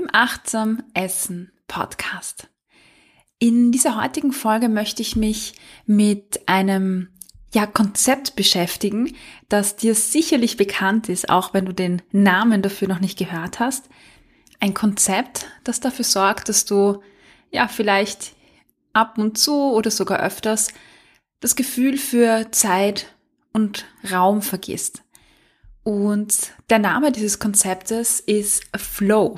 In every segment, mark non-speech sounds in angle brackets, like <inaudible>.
im Achtsam Essen Podcast. In dieser heutigen Folge möchte ich mich mit einem ja, Konzept beschäftigen, das dir sicherlich bekannt ist, auch wenn du den Namen dafür noch nicht gehört hast. Ein Konzept, das dafür sorgt, dass du ja vielleicht ab und zu oder sogar öfters das Gefühl für Zeit und Raum vergisst. Und der Name dieses Konzeptes ist Flow.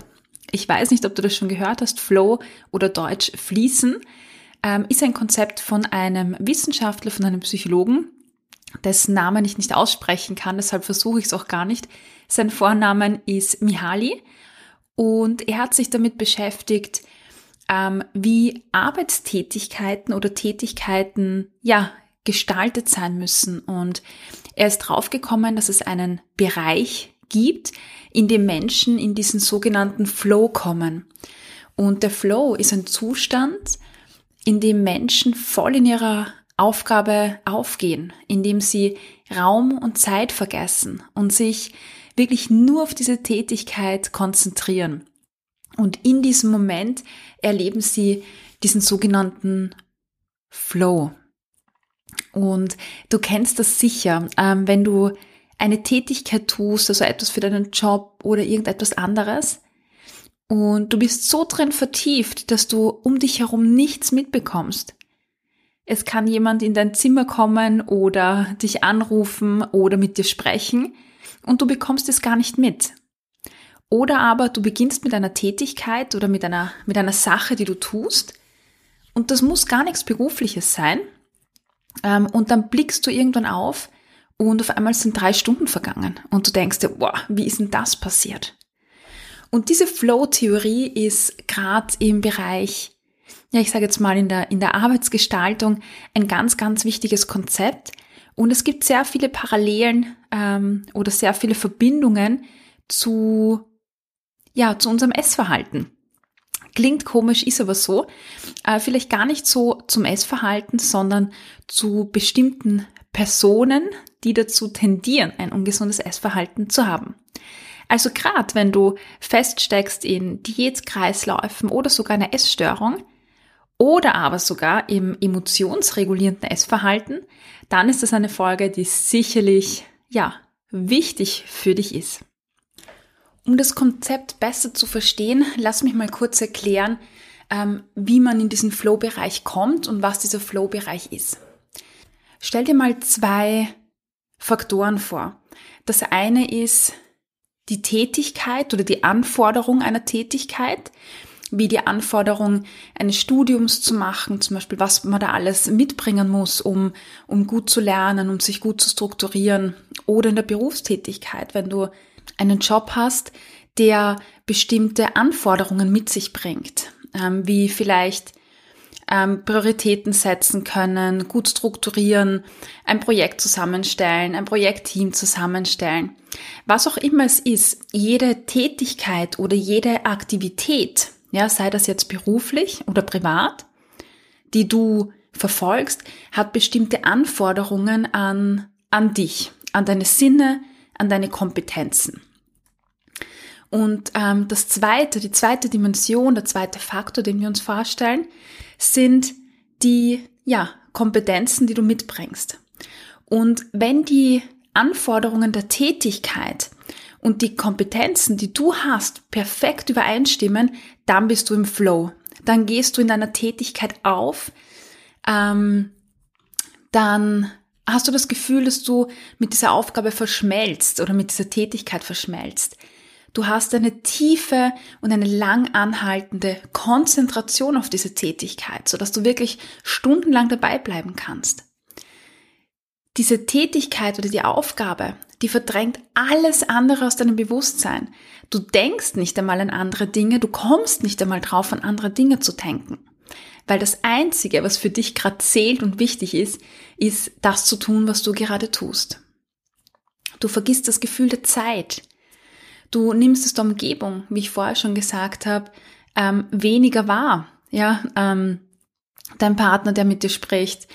Ich weiß nicht, ob du das schon gehört hast. Flow oder Deutsch fließen ähm, ist ein Konzept von einem Wissenschaftler, von einem Psychologen, dessen Namen ich nicht aussprechen kann, deshalb versuche ich es auch gar nicht. Sein Vornamen ist Mihaly und er hat sich damit beschäftigt, ähm, wie Arbeitstätigkeiten oder Tätigkeiten ja gestaltet sein müssen und er ist draufgekommen, dass es einen Bereich gibt, in dem Menschen in diesen sogenannten Flow kommen. Und der Flow ist ein Zustand, in dem Menschen voll in ihrer Aufgabe aufgehen, in dem sie Raum und Zeit vergessen und sich wirklich nur auf diese Tätigkeit konzentrieren. Und in diesem Moment erleben sie diesen sogenannten Flow. Und du kennst das sicher, ähm, wenn du eine Tätigkeit tust, also etwas für deinen Job oder irgendetwas anderes, und du bist so drin vertieft, dass du um dich herum nichts mitbekommst. Es kann jemand in dein Zimmer kommen oder dich anrufen oder mit dir sprechen und du bekommst es gar nicht mit. Oder aber du beginnst mit einer Tätigkeit oder mit einer, mit einer Sache, die du tust und das muss gar nichts Berufliches sein, ähm, und dann blickst du irgendwann auf und auf einmal sind drei Stunden vergangen und du denkst dir, boah, wie ist denn das passiert? Und diese Flow-Theorie ist gerade im Bereich, ja, ich sage jetzt mal in der, in der Arbeitsgestaltung ein ganz, ganz wichtiges Konzept. Und es gibt sehr viele Parallelen ähm, oder sehr viele Verbindungen zu, ja, zu unserem Essverhalten. Klingt komisch, ist aber so. Äh, vielleicht gar nicht so zum Essverhalten, sondern zu bestimmten Personen, die dazu tendieren, ein ungesundes Essverhalten zu haben. Also gerade wenn du feststeckst in Diätkreisläufen oder sogar einer Essstörung oder aber sogar im emotionsregulierenden Essverhalten, dann ist das eine Folge, die sicherlich, ja, wichtig für dich ist. Um das Konzept besser zu verstehen, lass mich mal kurz erklären, ähm, wie man in diesen Flow-Bereich kommt und was dieser Flow-Bereich ist. Stell dir mal zwei Faktoren vor. Das eine ist die Tätigkeit oder die Anforderung einer Tätigkeit, wie die Anforderung eines Studiums zu machen, zum Beispiel was man da alles mitbringen muss, um, um gut zu lernen, um sich gut zu strukturieren, oder in der Berufstätigkeit, wenn du einen Job hast, der bestimmte Anforderungen mit sich bringt, ähm, wie vielleicht ähm, Prioritäten setzen können, gut strukturieren, ein Projekt zusammenstellen, ein Projektteam zusammenstellen. Was auch immer es ist, jede Tätigkeit oder jede Aktivität, ja, sei das jetzt beruflich oder privat, die du verfolgst, hat bestimmte Anforderungen an, an dich, an deine Sinne, an deine Kompetenzen. Und ähm, das zweite, die zweite Dimension, der zweite Faktor, den wir uns vorstellen, sind die ja, Kompetenzen, die du mitbringst. Und wenn die Anforderungen der Tätigkeit und die Kompetenzen, die du hast, perfekt übereinstimmen, dann bist du im Flow. Dann gehst du in deiner Tätigkeit auf, ähm, dann hast du das Gefühl, dass du mit dieser Aufgabe verschmelzt oder mit dieser Tätigkeit verschmelzt. Du hast eine tiefe und eine lang anhaltende Konzentration auf diese Tätigkeit, sodass du wirklich stundenlang dabei bleiben kannst. Diese Tätigkeit oder die Aufgabe, die verdrängt alles andere aus deinem Bewusstsein. Du denkst nicht einmal an andere Dinge, du kommst nicht einmal drauf, an andere Dinge zu denken. Weil das Einzige, was für dich gerade zählt und wichtig ist, ist das zu tun, was du gerade tust. Du vergisst das Gefühl der Zeit. Du nimmst es der Umgebung, wie ich vorher schon gesagt habe, ähm, weniger wahr. Ja, ähm, dein Partner, der mit dir spricht.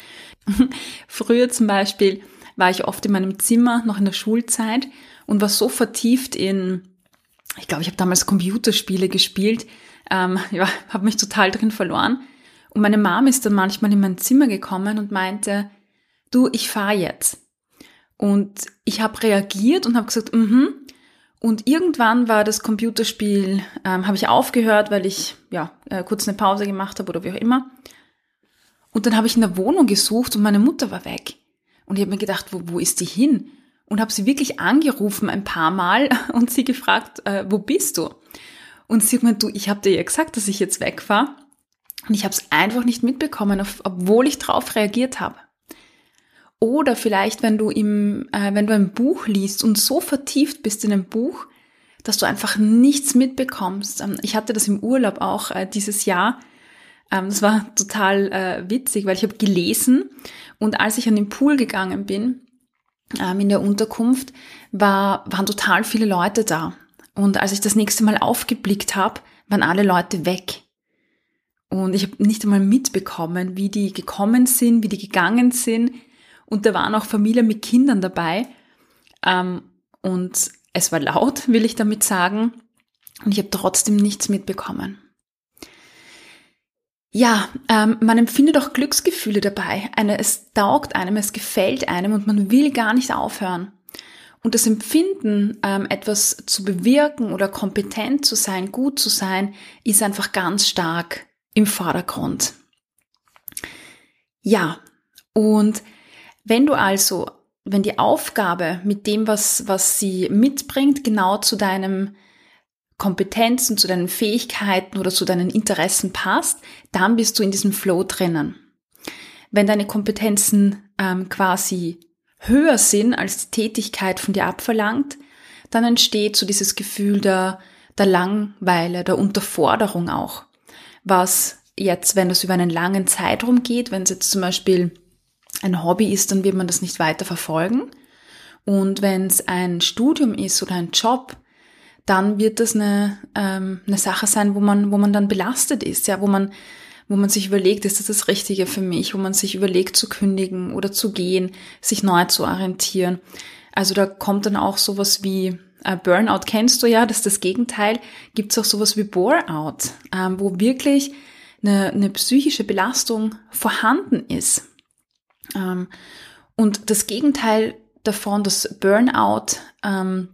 <laughs> Früher zum Beispiel war ich oft in meinem Zimmer, noch in der Schulzeit, und war so vertieft in, ich glaube, ich habe damals Computerspiele gespielt, ähm, <laughs> ja, habe mich total drin verloren. Und meine Mom ist dann manchmal in mein Zimmer gekommen und meinte, du, ich fahre jetzt. Und ich habe reagiert und habe gesagt, mhm. Und irgendwann war das Computerspiel, ähm, habe ich aufgehört, weil ich ja äh, kurz eine Pause gemacht habe oder wie auch immer. Und dann habe ich in der Wohnung gesucht und meine Mutter war weg. Und ich habe mir gedacht, wo, wo ist die hin? Und habe sie wirklich angerufen ein paar Mal <laughs> und sie gefragt, äh, wo bist du? Und sie hat mir, du, ich habe dir ja gesagt, dass ich jetzt wegfahre. Und ich habe es einfach nicht mitbekommen, obwohl ich drauf reagiert habe. Oder vielleicht, wenn du im, äh, wenn du ein Buch liest und so vertieft bist in einem Buch, dass du einfach nichts mitbekommst. Ähm, ich hatte das im Urlaub auch äh, dieses Jahr. Ähm, das war total äh, witzig, weil ich habe gelesen und als ich an den Pool gegangen bin ähm, in der Unterkunft, war, waren total viele Leute da. Und als ich das nächste Mal aufgeblickt habe, waren alle Leute weg. Und ich habe nicht einmal mitbekommen, wie die gekommen sind, wie die gegangen sind. Und da waren auch Familien mit Kindern dabei. Ähm, und es war laut, will ich damit sagen. Und ich habe trotzdem nichts mitbekommen. Ja, ähm, man empfindet auch Glücksgefühle dabei. Eine, es taugt einem, es gefällt einem und man will gar nicht aufhören. Und das Empfinden, ähm, etwas zu bewirken oder kompetent zu sein, gut zu sein, ist einfach ganz stark im Vordergrund. Ja, und wenn du also, wenn die Aufgabe mit dem, was, was sie mitbringt, genau zu deinem Kompetenzen, zu deinen Fähigkeiten oder zu deinen Interessen passt, dann bist du in diesem Flow drinnen. Wenn deine Kompetenzen ähm, quasi höher sind, als die Tätigkeit von dir abverlangt, dann entsteht so dieses Gefühl der, der Langweile, der Unterforderung auch was jetzt, wenn das über einen langen Zeitraum geht, wenn es jetzt zum Beispiel ein Hobby ist, dann wird man das nicht weiter verfolgen. Und wenn es ein Studium ist oder ein Job, dann wird das eine, ähm, eine Sache sein, wo man, wo man dann belastet ist, ja, wo man, wo man sich überlegt, ist das das Richtige für mich, wo man sich überlegt zu kündigen oder zu gehen, sich neu zu orientieren. Also da kommt dann auch sowas wie äh, Burnout kennst du ja, das ist das Gegenteil, gibt es auch sowas wie Boreout, ähm, wo wirklich eine, eine psychische Belastung vorhanden ist. Ähm, und das Gegenteil davon, das Burnout ähm,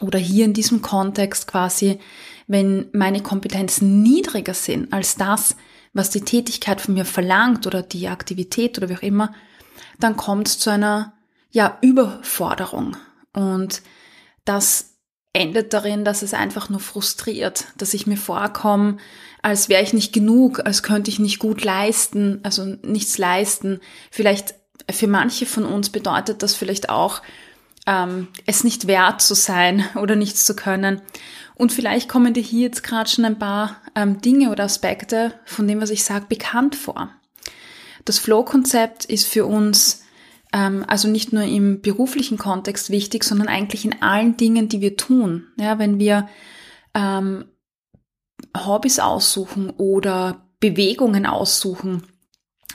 oder hier in diesem Kontext quasi, wenn meine Kompetenzen niedriger sind als das, was die Tätigkeit von mir verlangt oder die Aktivität oder wie auch immer, dann kommt es zu einer ja, Überforderung. Und das endet darin, dass es einfach nur frustriert, dass ich mir vorkomme, als wäre ich nicht genug, als könnte ich nicht gut leisten, also nichts leisten. Vielleicht für manche von uns bedeutet das vielleicht auch, ähm, es nicht wert zu sein <laughs> oder nichts zu können. Und vielleicht kommen dir hier jetzt gerade schon ein paar ähm, Dinge oder Aspekte von dem, was ich sage, bekannt vor. Das Flow-Konzept ist für uns also nicht nur im beruflichen Kontext wichtig, sondern eigentlich in allen Dingen, die wir tun. Ja, wenn wir ähm, Hobbys aussuchen oder Bewegungen aussuchen,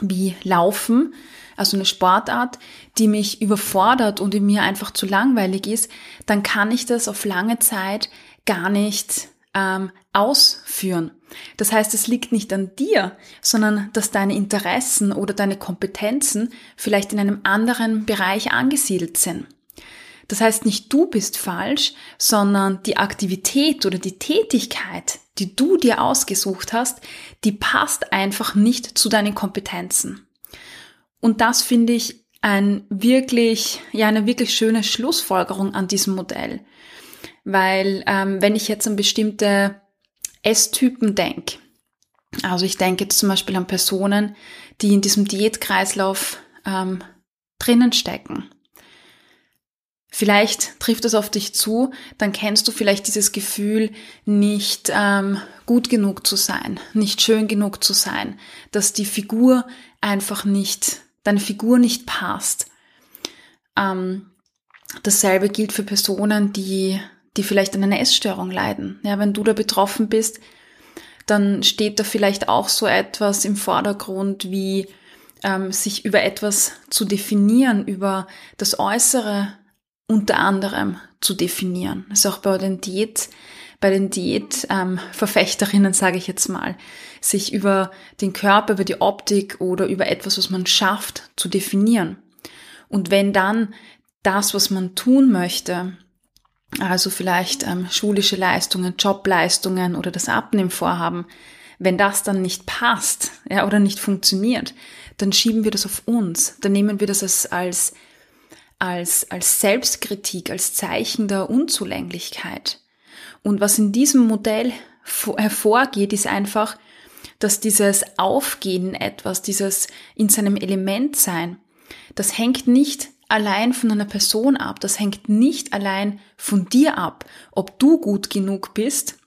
wie Laufen, also eine Sportart, die mich überfordert und in mir einfach zu langweilig ist, dann kann ich das auf lange Zeit gar nicht ähm, ausführen. Das heißt, es liegt nicht an dir, sondern dass deine Interessen oder deine Kompetenzen vielleicht in einem anderen Bereich angesiedelt sind. Das heißt, nicht du bist falsch, sondern die Aktivität oder die Tätigkeit, die du dir ausgesucht hast, die passt einfach nicht zu deinen Kompetenzen. Und das finde ich ein wirklich, ja, eine wirklich schöne Schlussfolgerung an diesem Modell. Weil ähm, wenn ich jetzt an bestimmte Esstypen denke, also ich denke jetzt zum Beispiel an Personen, die in diesem Diätkreislauf ähm, drinnen stecken. Vielleicht trifft es auf dich zu, dann kennst du vielleicht dieses Gefühl, nicht ähm, gut genug zu sein, nicht schön genug zu sein, dass die Figur einfach nicht, deine Figur nicht passt. Ähm, dasselbe gilt für Personen, die, die vielleicht an einer Essstörung leiden. Ja, wenn du da betroffen bist, dann steht da vielleicht auch so etwas im Vordergrund wie ähm, sich über etwas zu definieren, über das Äußere unter anderem zu definieren. Das ist auch bei den Diät, bei den Diätverfechterinnen, ähm, sage ich jetzt mal, sich über den Körper, über die Optik oder über etwas, was man schafft, zu definieren. Und wenn dann das, was man tun möchte, also vielleicht ähm, schulische Leistungen, Jobleistungen oder das Abnehmvorhaben, wenn das dann nicht passt ja, oder nicht funktioniert, dann schieben wir das auf uns. Dann nehmen wir das als, als, als, als Selbstkritik, als Zeichen der Unzulänglichkeit. Und was in diesem Modell hervorgeht, ist einfach, dass dieses Aufgehen etwas, dieses in seinem Element sein, das hängt nicht allein von einer Person ab. Das hängt nicht allein von dir ab, ob du gut genug bist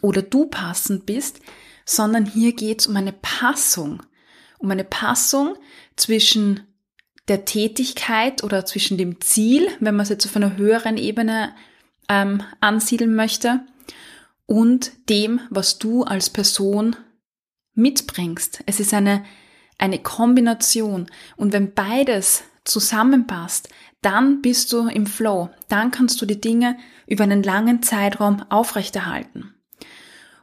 oder du passend bist, sondern hier geht es um eine Passung. Um eine Passung zwischen der Tätigkeit oder zwischen dem Ziel, wenn man es jetzt auf einer höheren Ebene ähm, ansiedeln möchte, und dem, was du als Person mitbringst. Es ist eine, eine Kombination. Und wenn beides zusammenpasst, dann bist du im Flow. Dann kannst du die Dinge über einen langen Zeitraum aufrechterhalten.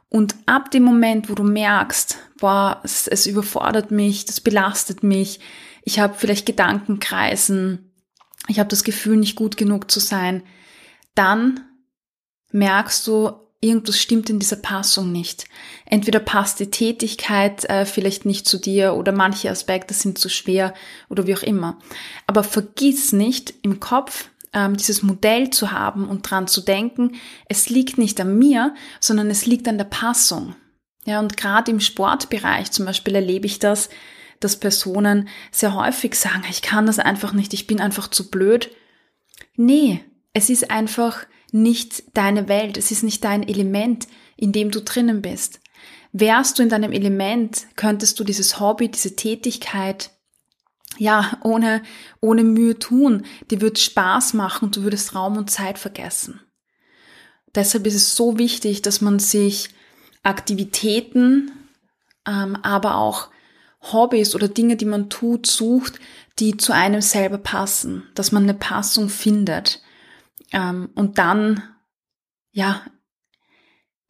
Und ab dem Moment, wo du merkst, boah, es, es überfordert mich, das belastet mich, ich habe vielleicht Gedankenkreisen, ich habe das Gefühl, nicht gut genug zu sein, dann merkst du, irgendwas stimmt in dieser Passung nicht. Entweder passt die Tätigkeit äh, vielleicht nicht zu dir oder manche Aspekte sind zu schwer oder wie auch immer. Aber vergiss nicht im Kopf ähm, dieses Modell zu haben und dran zu denken, es liegt nicht an mir, sondern es liegt an der Passung. Ja, und gerade im Sportbereich zum Beispiel erlebe ich das, dass Personen sehr häufig sagen, ich kann das einfach nicht, ich bin einfach zu blöd. Nee, es ist einfach nicht deine Welt, es ist nicht dein Element, in dem du drinnen bist. Wärst du in deinem Element, könntest du dieses Hobby, diese Tätigkeit, ja, ohne, ohne Mühe tun. Die wird Spaß machen und du würdest Raum und Zeit vergessen. Deshalb ist es so wichtig, dass man sich Aktivitäten, ähm, aber auch Hobbys oder Dinge, die man tut, sucht, die zu einem selber passen, dass man eine Passung findet. Ähm, und dann, ja,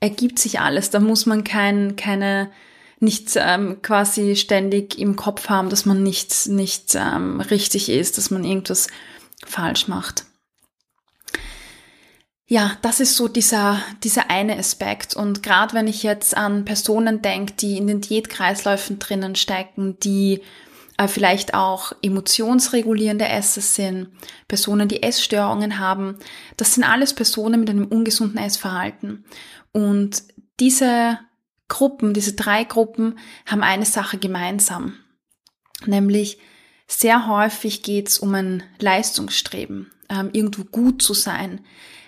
ergibt sich alles. Da muss man kein, keine, nicht ähm, quasi ständig im Kopf haben, dass man nicht, nicht ähm, richtig ist, dass man irgendwas falsch macht. Ja, das ist so dieser, dieser eine Aspekt. Und gerade wenn ich jetzt an Personen denke, die in den Diätkreisläufen drinnen stecken, die vielleicht auch emotionsregulierende Esser sind, Personen, die Essstörungen haben. Das sind alles Personen mit einem ungesunden Essverhalten. Und diese Gruppen, diese drei Gruppen haben eine Sache gemeinsam, nämlich sehr häufig geht es um ein Leistungsstreben, ähm, irgendwo gut zu sein.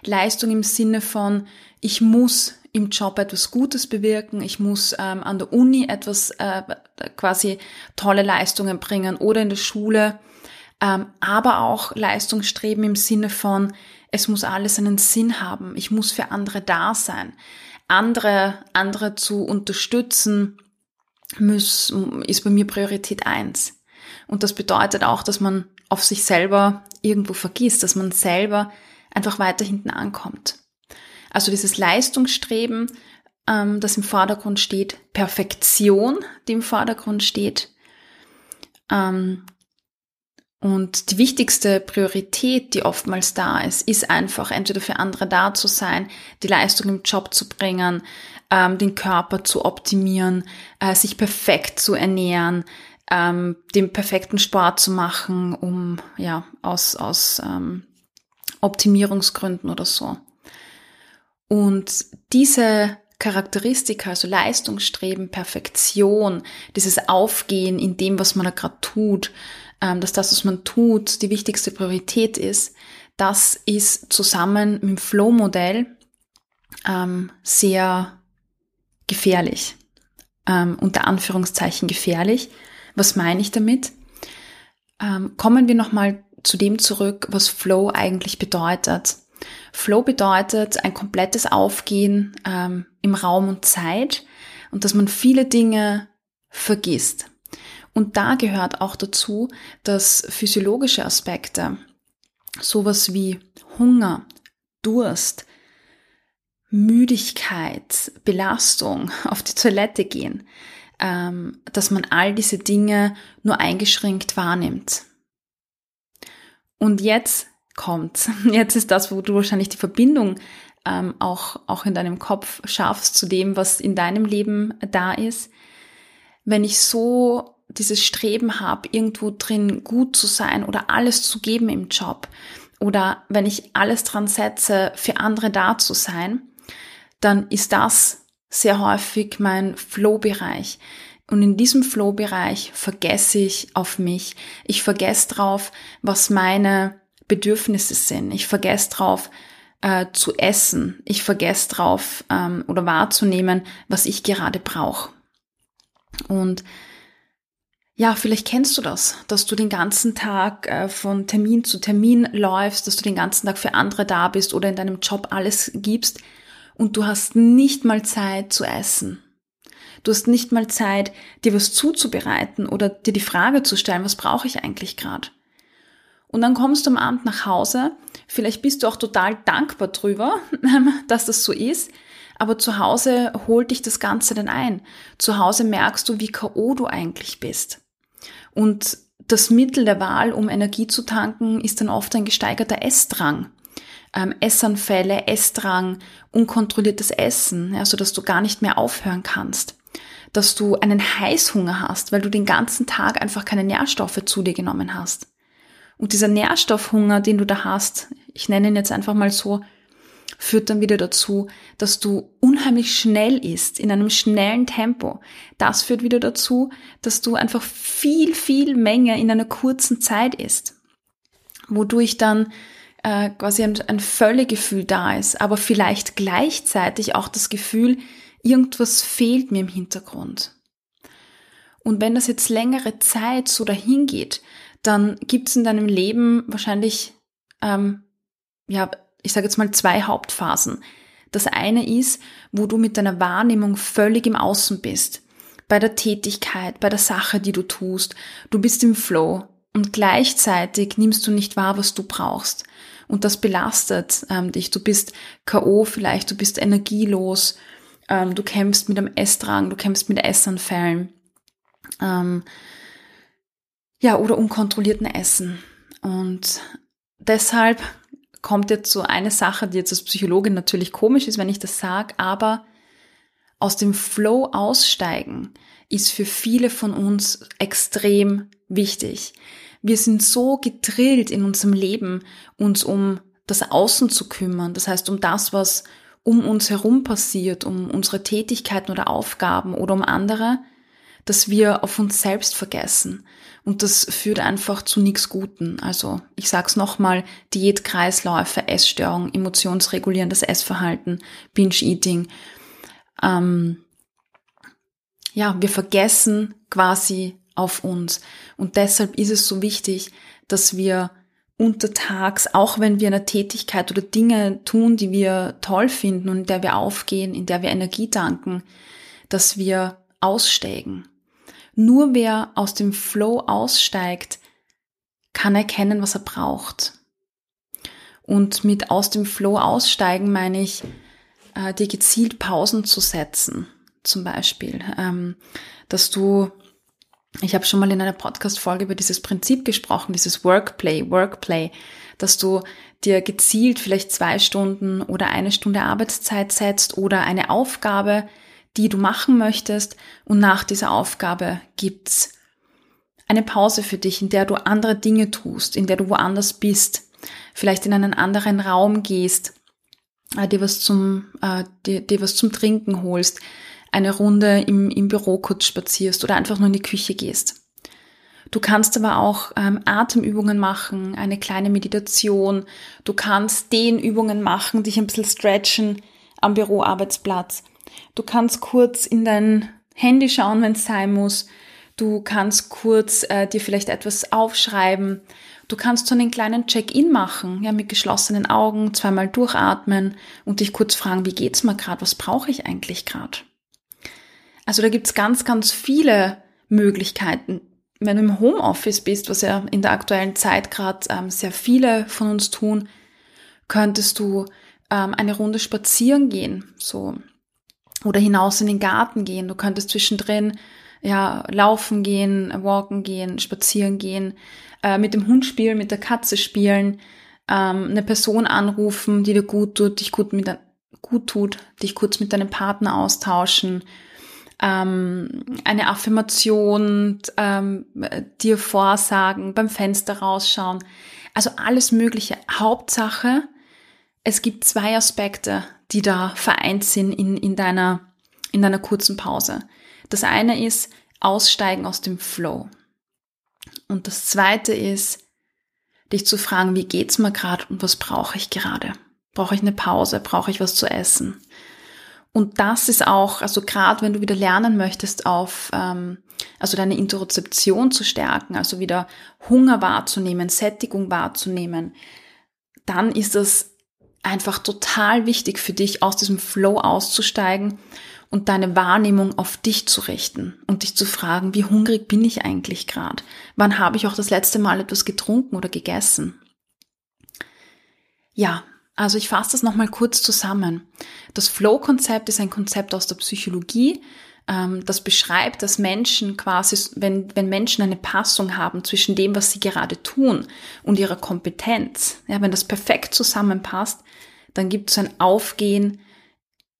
Leistung im Sinne von, ich muss im Job etwas Gutes bewirken, ich muss ähm, an der Uni etwas äh, quasi tolle Leistungen bringen oder in der Schule, ähm, aber auch Leistungsstreben im Sinne von, es muss alles einen Sinn haben, ich muss für andere da sein, andere, andere zu unterstützen, muss, ist bei mir Priorität eins. Und das bedeutet auch, dass man auf sich selber irgendwo vergisst, dass man selber einfach weiter hinten ankommt. Also dieses Leistungsstreben, ähm, das im Vordergrund steht, Perfektion, die im Vordergrund steht. Ähm, Und die wichtigste Priorität, die oftmals da ist, ist einfach entweder für andere da zu sein, die Leistung im Job zu bringen, ähm, den Körper zu optimieren, äh, sich perfekt zu ernähren, ähm, den perfekten Sport zu machen, um ja aus aus ähm, Optimierungsgründen oder so. Und diese Charakteristika, also Leistungsstreben, Perfektion, dieses Aufgehen in dem, was man da gerade tut, ähm, dass das, was man tut, die wichtigste Priorität ist, das ist zusammen mit dem Flow-Modell ähm, sehr gefährlich. Ähm, unter Anführungszeichen gefährlich. Was meine ich damit? Ähm, kommen wir nochmal zu dem zurück, was Flow eigentlich bedeutet. Flow bedeutet ein komplettes Aufgehen ähm, im Raum und Zeit und dass man viele Dinge vergisst. Und da gehört auch dazu, dass physiologische Aspekte, sowas wie Hunger, Durst, Müdigkeit, Belastung, <laughs> auf die Toilette gehen, ähm, dass man all diese Dinge nur eingeschränkt wahrnimmt. Und jetzt kommt, <laughs> jetzt ist das, wo du wahrscheinlich die Verbindung ähm, auch, auch in deinem Kopf schaffst zu dem, was in deinem Leben da ist. Wenn ich so dieses Streben habe, irgendwo drin gut zu sein oder alles zu geben im Job oder wenn ich alles dran setze, für andere da zu sein, dann ist das sehr häufig mein Flow-Bereich. Und in diesem Flow-Bereich vergesse ich auf mich. Ich vergesse drauf, was meine Bedürfnisse sind. Ich vergesse drauf, äh, zu essen. Ich vergesse drauf ähm, oder wahrzunehmen, was ich gerade brauche. Und ja, vielleicht kennst du das, dass du den ganzen Tag äh, von Termin zu Termin läufst, dass du den ganzen Tag für andere da bist oder in deinem Job alles gibst und du hast nicht mal Zeit zu essen. Du hast nicht mal Zeit, dir was zuzubereiten oder dir die Frage zu stellen, was brauche ich eigentlich gerade? Und dann kommst du am Abend nach Hause, vielleicht bist du auch total dankbar drüber, <laughs> dass das so ist, aber zu Hause holt dich das Ganze dann ein. Zu Hause merkst du, wie KO du eigentlich bist. Und das Mittel der Wahl, um Energie zu tanken, ist dann oft ein gesteigerter Essdrang. Ähm, Essanfälle, Essdrang, unkontrolliertes Essen, ja, so dass du gar nicht mehr aufhören kannst. Dass du einen Heißhunger hast, weil du den ganzen Tag einfach keine Nährstoffe zu dir genommen hast. Und dieser Nährstoffhunger, den du da hast, ich nenne ihn jetzt einfach mal so, führt dann wieder dazu, dass du unheimlich schnell isst, in einem schnellen Tempo. Das führt wieder dazu, dass du einfach viel, viel Menge in einer kurzen Zeit isst, wodurch dann äh, quasi ein, ein Völlegefühl da ist, aber vielleicht gleichzeitig auch das Gefühl, irgendwas fehlt mir im Hintergrund. Und wenn das jetzt längere Zeit so dahin geht, dann gibt es in deinem Leben wahrscheinlich ähm, ja ich sage jetzt mal zwei Hauptphasen. Das eine ist, wo du mit deiner Wahrnehmung völlig im Außen bist. Bei der Tätigkeit, bei der Sache, die du tust. Du bist im Flow und gleichzeitig nimmst du nicht wahr, was du brauchst. Und das belastet ähm, dich. Du bist K.O. vielleicht, du bist energielos, ähm, du kämpfst mit einem Essdrang, du kämpfst mit Essanfällen. Ähm, ja, oder unkontrollierten Essen. Und deshalb kommt jetzt so eine Sache, die jetzt als Psychologin natürlich komisch ist, wenn ich das sage, aber aus dem Flow aussteigen ist für viele von uns extrem wichtig. Wir sind so gedrillt in unserem Leben, uns um das Außen zu kümmern, das heißt um das, was um uns herum passiert, um unsere Tätigkeiten oder Aufgaben oder um andere, dass wir auf uns selbst vergessen. Und das führt einfach zu nichts Guten. Also ich sag's nochmal, Diätkreisläufe, Essstörung, emotionsregulierendes Essverhalten, Binge-Eating. Ähm, ja, wir vergessen quasi auf uns. Und deshalb ist es so wichtig, dass wir untertags, auch wenn wir eine Tätigkeit oder Dinge tun, die wir toll finden und in der wir aufgehen, in der wir Energie danken, dass wir aussteigen, nur wer aus dem Flow aussteigt, kann erkennen, was er braucht. Und mit aus dem Flow aussteigen meine ich, äh, dir gezielt Pausen zu setzen, zum Beispiel, ähm, dass du Ich habe schon mal in einer Podcast-Folge über dieses Prinzip gesprochen, dieses Workplay, Workplay, dass du dir gezielt vielleicht zwei Stunden oder eine Stunde Arbeitszeit setzt oder eine Aufgabe, die du machen möchtest und nach dieser Aufgabe gibt's eine Pause für dich, in der du andere Dinge tust, in der du woanders bist, vielleicht in einen anderen Raum gehst, äh, dir was zum, äh, dir, dir was zum Trinken holst, eine Runde im, im Büro kurz spazierst oder einfach nur in die Küche gehst. Du kannst aber auch ähm, Atemübungen machen, eine kleine Meditation. Du kannst Dehnübungen machen, dich ein bisschen stretchen am Büroarbeitsplatz. Du kannst kurz in dein Handy schauen, wenn es sein muss. Du kannst kurz äh, dir vielleicht etwas aufschreiben. Du kannst so einen kleinen Check-in machen, ja, mit geschlossenen Augen, zweimal durchatmen und dich kurz fragen, wie geht's mir gerade, was brauche ich eigentlich gerade? Also da gibt's ganz, ganz viele Möglichkeiten. Wenn du im Homeoffice bist, was ja in der aktuellen Zeit gerade ähm, sehr viele von uns tun, könntest du ähm, eine Runde spazieren gehen, so oder hinaus in den Garten gehen. Du könntest zwischendrin ja laufen gehen, walken gehen, spazieren gehen, äh, mit dem Hund spielen, mit der Katze spielen, ähm, eine Person anrufen, die dir gut tut, dich gut mit gut tut, dich kurz mit deinem Partner austauschen, ähm, eine Affirmation ähm, dir vorsagen, beim Fenster rausschauen. Also alles Mögliche. Hauptsache, es gibt zwei Aspekte, die da vereint sind in, in, deiner, in deiner kurzen Pause. Das eine ist Aussteigen aus dem Flow. Und das zweite ist, dich zu fragen, wie geht's mir gerade und was brauche ich gerade? Brauche ich eine Pause? Brauche ich was zu essen? Und das ist auch, also gerade wenn du wieder lernen möchtest, auf ähm, also deine Interozeption zu stärken, also wieder Hunger wahrzunehmen, Sättigung wahrzunehmen, dann ist das einfach total wichtig für dich, aus diesem Flow auszusteigen und deine Wahrnehmung auf dich zu richten und dich zu fragen, wie hungrig bin ich eigentlich gerade? Wann habe ich auch das letzte Mal etwas getrunken oder gegessen? Ja, also ich fasse das nochmal kurz zusammen. Das Flow-Konzept ist ein Konzept aus der Psychologie, ähm, das beschreibt, dass Menschen quasi, wenn, wenn Menschen eine Passung haben zwischen dem, was sie gerade tun und ihrer Kompetenz, ja, wenn das perfekt zusammenpasst, dann gibt es ein Aufgehen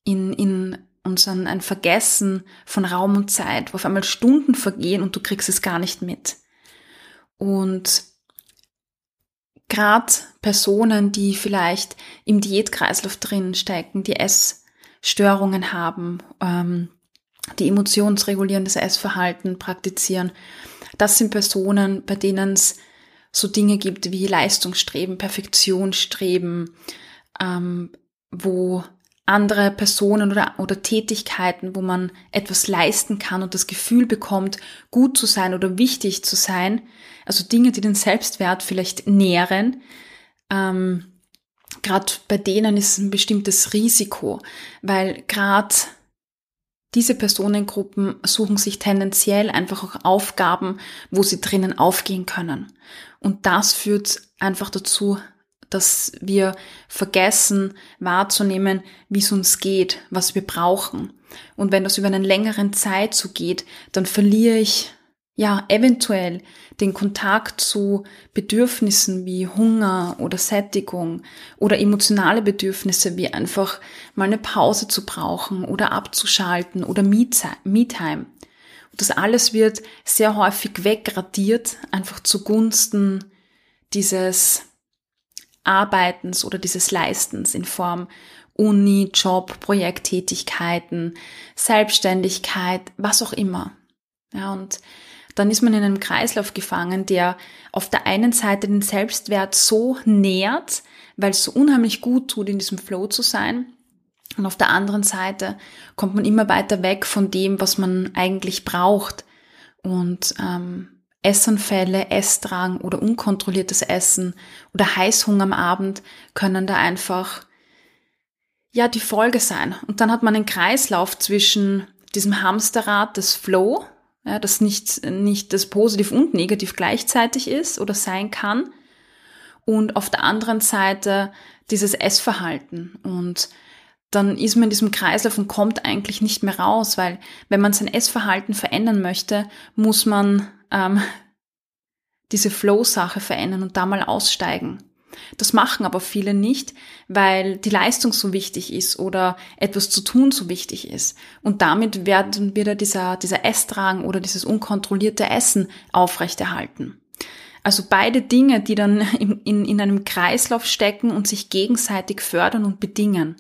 in, in uns ein, ein Vergessen von Raum und Zeit, wo auf einmal Stunden vergehen und du kriegst es gar nicht mit. Und gerade Personen, die vielleicht im Diätkreislauf drin stecken, die Essstörungen haben, ähm, die emotionsregulierendes Essverhalten praktizieren. Das sind Personen, bei denen es so Dinge gibt wie Leistungsstreben, Perfektionsstreben, ähm, wo andere Personen oder, oder Tätigkeiten, wo man etwas leisten kann und das Gefühl bekommt, gut zu sein oder wichtig zu sein, also Dinge, die den Selbstwert vielleicht nähren, ähm, gerade bei denen ist ein bestimmtes Risiko, weil gerade diese Personengruppen suchen sich tendenziell einfach auch Aufgaben, wo sie drinnen aufgehen können. Und das führt einfach dazu, dass wir vergessen wahrzunehmen, wie es uns geht, was wir brauchen. Und wenn das über einen längeren Zeit so geht, dann verliere ich ja, eventuell den Kontakt zu Bedürfnissen wie Hunger oder Sättigung oder emotionale Bedürfnisse wie einfach mal eine Pause zu brauchen oder abzuschalten oder Me-Time. Das alles wird sehr häufig wegradiert, einfach zugunsten dieses Arbeitens oder dieses Leistens in Form Uni, Job, Projekttätigkeiten, Selbstständigkeit, was auch immer. Ja, und dann ist man in einem Kreislauf gefangen, der auf der einen Seite den Selbstwert so nährt, weil es so unheimlich gut tut, in diesem Flow zu sein. Und auf der anderen Seite kommt man immer weiter weg von dem, was man eigentlich braucht. Und ähm, Essanfälle, Essdrang oder unkontrolliertes Essen oder Heißhunger am Abend können da einfach ja die Folge sein. Und dann hat man einen Kreislauf zwischen diesem Hamsterrad des Flow, ja, das nicht, nicht das positiv und negativ gleichzeitig ist oder sein kann. Und auf der anderen Seite dieses Essverhalten. Und dann ist man in diesem Kreislauf und kommt eigentlich nicht mehr raus, weil wenn man sein Essverhalten verändern möchte, muss man ähm, diese Flow-Sache verändern und da mal aussteigen. Das machen aber viele nicht, weil die Leistung so wichtig ist oder etwas zu tun so wichtig ist. Und damit werden wieder dieser, dieser Essdrang oder dieses unkontrollierte Essen aufrechterhalten. Also beide Dinge, die dann <laughs> in, in, in einem Kreislauf stecken und sich gegenseitig fördern und bedingen.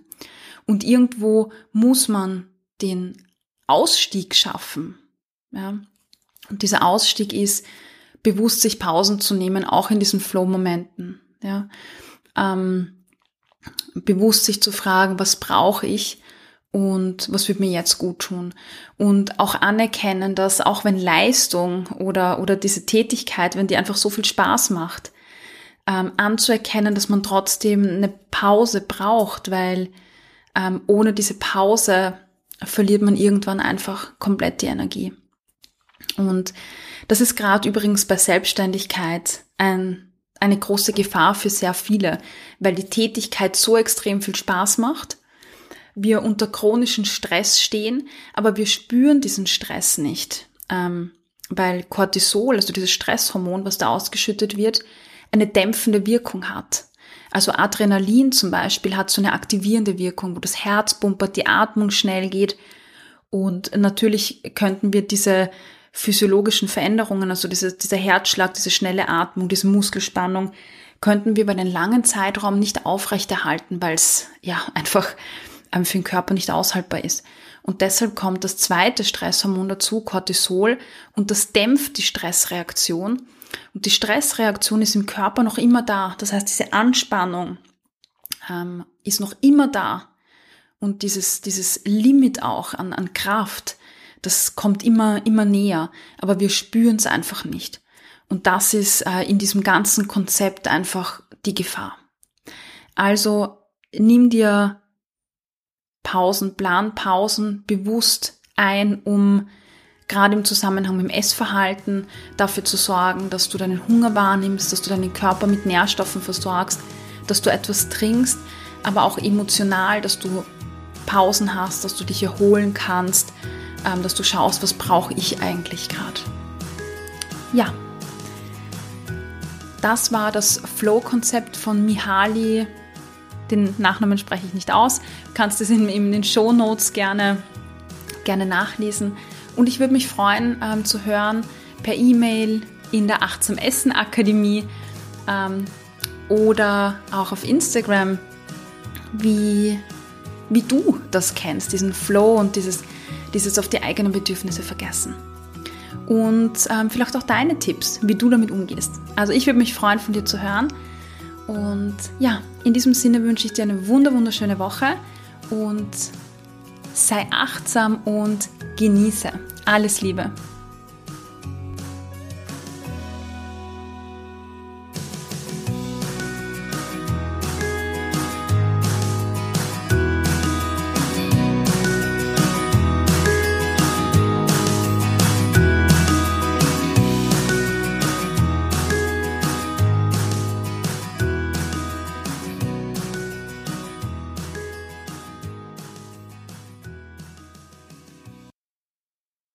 Und irgendwo muss man den Ausstieg schaffen. Ja? Und dieser Ausstieg ist, bewusst sich Pausen zu nehmen, auch in diesen Flow-Momenten. Ja? Ähm, bewusst sich zu fragen, was brauche ich und was wird mir jetzt gut tun. Und auch anerkennen, dass auch wenn Leistung oder, oder diese Tätigkeit, wenn die einfach so viel Spaß macht, ähm, anzuerkennen, dass man trotzdem eine Pause braucht, weil ähm, ohne diese Pause verliert man irgendwann einfach komplett die Energie. Und das ist gerade übrigens bei Selbstständigkeit ein, eine große Gefahr für sehr viele, weil die Tätigkeit so extrem viel Spaß macht wir unter chronischen Stress stehen, aber wir spüren diesen Stress nicht, ähm, weil Cortisol, also dieses Stresshormon, was da ausgeschüttet wird, eine dämpfende Wirkung hat. Also Adrenalin zum Beispiel hat so eine aktivierende Wirkung, wo das Herz pumpert, die Atmung schnell geht. Und natürlich könnten wir diese physiologischen Veränderungen, also diese, dieser Herzschlag, diese schnelle Atmung, diese Muskelspannung, könnten wir über einen langen Zeitraum nicht aufrechterhalten, weil es ja <laughs> einfach ähm, für den Körper nicht aushaltbar ist. Und deshalb kommt das zweite Stresshormon dazu, Cortisol, und das dämpft die Stressreaktion. Und die Stressreaktion ist im Körper noch immer da. Das heißt, diese Anspannung ähm, ist noch immer da. Und dieses, dieses Limit auch an, an Kraft, das kommt immer, immer näher. Aber wir spüren es einfach nicht. Und das ist äh, in diesem ganzen Konzept einfach die Gefahr. Also nimm dir Pausen, plan Pausen bewusst ein, um gerade im Zusammenhang mit dem Essverhalten dafür zu sorgen, dass du deinen Hunger wahrnimmst, dass du deinen Körper mit Nährstoffen versorgst, dass du etwas trinkst, aber auch emotional, dass du Pausen hast, dass du dich erholen kannst, ähm, dass du schaust, was brauche ich eigentlich gerade. Ja, das war das Flow-Konzept von Mihaly den Nachnamen spreche ich nicht aus. Du kannst es in, in den Show Notes gerne, gerne nachlesen. Und ich würde mich freuen ähm, zu hören per E-Mail in der Achtsam Essen Akademie ähm, oder auch auf Instagram, wie, wie du das kennst, diesen Flow und dieses, dieses auf die eigenen Bedürfnisse vergessen. Und ähm, vielleicht auch deine Tipps, wie du damit umgehst. Also ich würde mich freuen, von dir zu hören. Und ja, in diesem Sinne wünsche ich dir eine wunder wunderschöne Woche und sei achtsam und genieße. Alles Liebe.